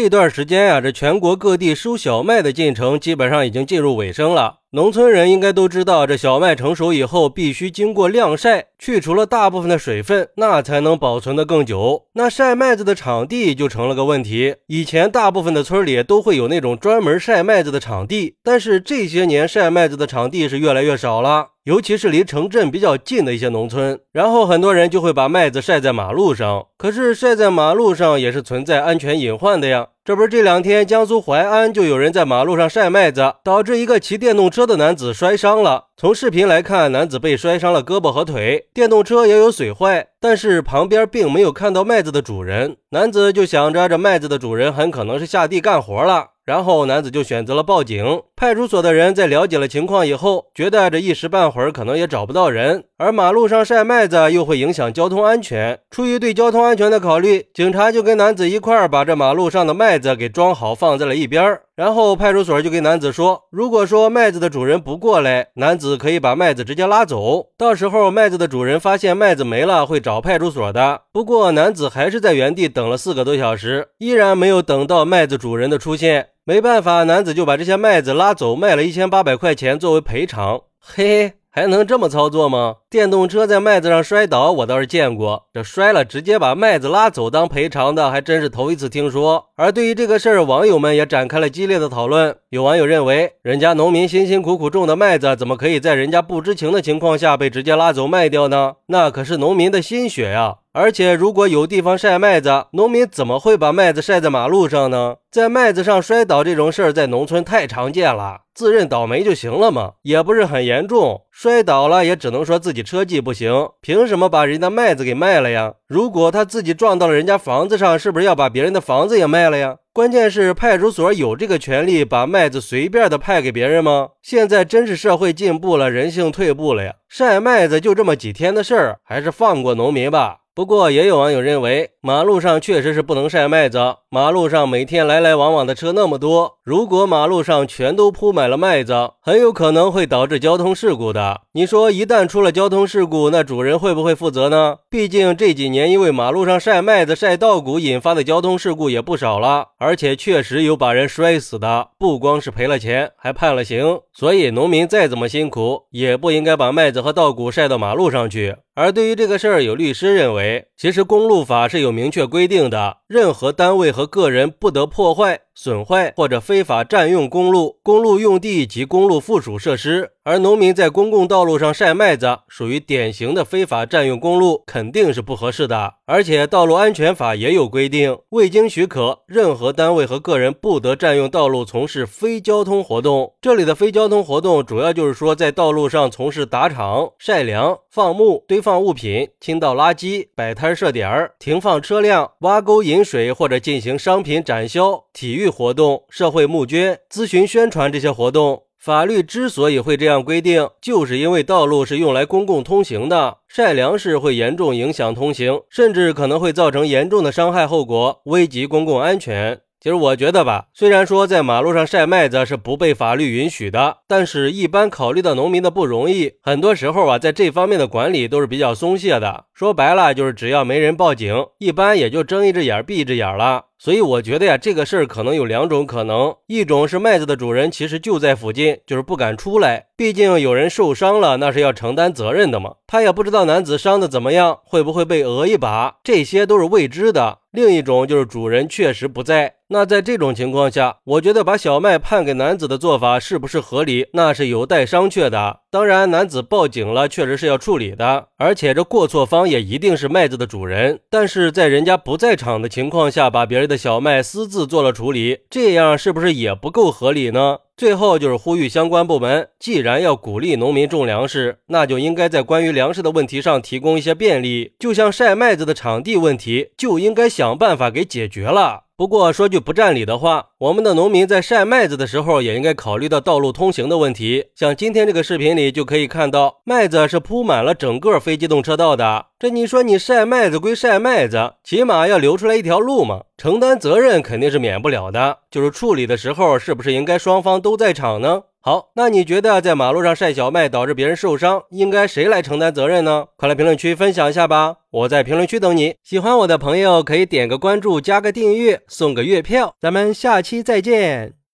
这段时间呀，这全国各地收小麦的进程基本上已经进入尾声了。农村人应该都知道，这小麦成熟以后必须经过晾晒，去除了大部分的水分，那才能保存的更久。那晒麦子的场地就成了个问题。以前大部分的村里都会有那种专门晒麦子的场地，但是这些年晒麦子的场地是越来越少了，尤其是离城镇比较近的一些农村。然后很多人就会把麦子晒在马路上，可是晒在马路上也是存在安全隐患的呀。这不是这两天江苏淮安就有人在马路上晒麦子，导致一个骑电动车的男子摔伤了。从视频来看，男子被摔伤了胳膊和腿，电动车也有损坏，但是旁边并没有看到麦子的主人。男子就想着这麦子的主人很可能是下地干活了。然后男子就选择了报警。派出所的人在了解了情况以后，觉得这一时半会儿可能也找不到人，而马路上晒麦子又会影响交通安全。出于对交通安全的考虑，警察就跟男子一块儿把这马路上的麦子给装好，放在了一边儿。然后派出所就跟男子说，如果说麦子的主人不过来，男子可以把麦子直接拉走。到时候麦子的主人发现麦子没了，会找派出所的。不过男子还是在原地等了四个多小时，依然没有等到麦子主人的出现。没办法，男子就把这些麦子拉走，卖了一千八百块钱作为赔偿。嘿嘿，还能这么操作吗？电动车在麦子上摔倒，我倒是见过。这摔了直接把麦子拉走当赔偿的，还真是头一次听说。而对于这个事儿，网友们也展开了激烈的讨论。有网友认为，人家农民辛辛苦苦种的麦子，怎么可以在人家不知情的情况下被直接拉走卖掉呢？那可是农民的心血呀！而且，如果有地方晒麦子，农民怎么会把麦子晒在马路上呢？在麦子上摔倒这种事儿，在农村太常见了，自认倒霉就行了嘛，也不是很严重。摔倒了也只能说自己车技不行，凭什么把人家麦子给卖了呀？如果他自己撞到了人家房子上，是不是要把别人的房子也卖了呀？关键是派出所有这个权利把麦子随便的派给别人吗？现在真是社会进步了，人性退步了呀！晒麦子就这么几天的事儿，还是放过农民吧。不过，也有网友认为，马路上确实是不能晒麦子。马路上每天来来往往的车那么多，如果马路上全都铺满了麦子，很有可能会导致交通事故的。你说，一旦出了交通事故，那主人会不会负责呢？毕竟这几年因为马路上晒麦子、晒稻谷引发的交通事故也不少了，而且确实有把人摔死的，不光是赔了钱，还判了刑。所以，农民再怎么辛苦，也不应该把麦子和稻谷晒到马路上去。而对于这个事儿，有律师认为，其实公路法是有明确规定的，任何单位和个人不得破坏。损坏或者非法占用公路、公路用地及公路附属设施，而农民在公共道路上晒麦子，属于典型的非法占用公路，肯定是不合适的。而且，道路安全法也有规定，未经许可，任何单位和个人不得占用道路从事非交通活动。这里的非交通活动，主要就是说在道路上从事打场、晒粮、放牧、堆放物品、倾倒垃圾、摆摊设点、停放车辆、挖沟引水或者进行商品展销、体育。活动、社会募捐、咨询、宣传这些活动，法律之所以会这样规定，就是因为道路是用来公共通行的，晒粮食会严重影响通行，甚至可能会造成严重的伤害后果，危及公共安全。其实我觉得吧，虽然说在马路上晒麦子是不被法律允许的，但是一般考虑到农民的不容易，很多时候啊，在这方面的管理都是比较松懈的。说白了，就是只要没人报警，一般也就睁一只眼闭一只眼了。所以我觉得呀，这个事儿可能有两种可能：一种是麦子的主人其实就在附近，就是不敢出来，毕竟有人受伤了，那是要承担责任的嘛。他也不知道男子伤的怎么样，会不会被讹一把，这些都是未知的。另一种就是主人确实不在，那在这种情况下，我觉得把小麦判给男子的做法是不是合理，那是有待商榷的。当然，男子报警了，确实是要处理的，而且这过错方也一定是麦子的主人。但是在人家不在场的情况下，把别人的小麦私自做了处理，这样是不是也不够合理呢？最后就是呼吁相关部门，既然要鼓励农民种粮食，那就应该在关于粮食的问题上提供一些便利，就像晒麦子的场地问题，就应该想办法给解决了。不过说句不占理的话，我们的农民在晒麦子的时候，也应该考虑到道路通行的问题。像今天这个视频里就可以看到，麦子是铺满了整个非机动车道的。这你说你晒麦子归晒麦子，起码要留出来一条路嘛？承担责任肯定是免不了的，就是处理的时候，是不是应该双方都在场呢？好，那你觉得在马路上晒小麦导致别人受伤，应该谁来承担责任呢？快来评论区分享一下吧！我在评论区等你。喜欢我的朋友可以点个关注，加个订阅，送个月票。咱们下期再见。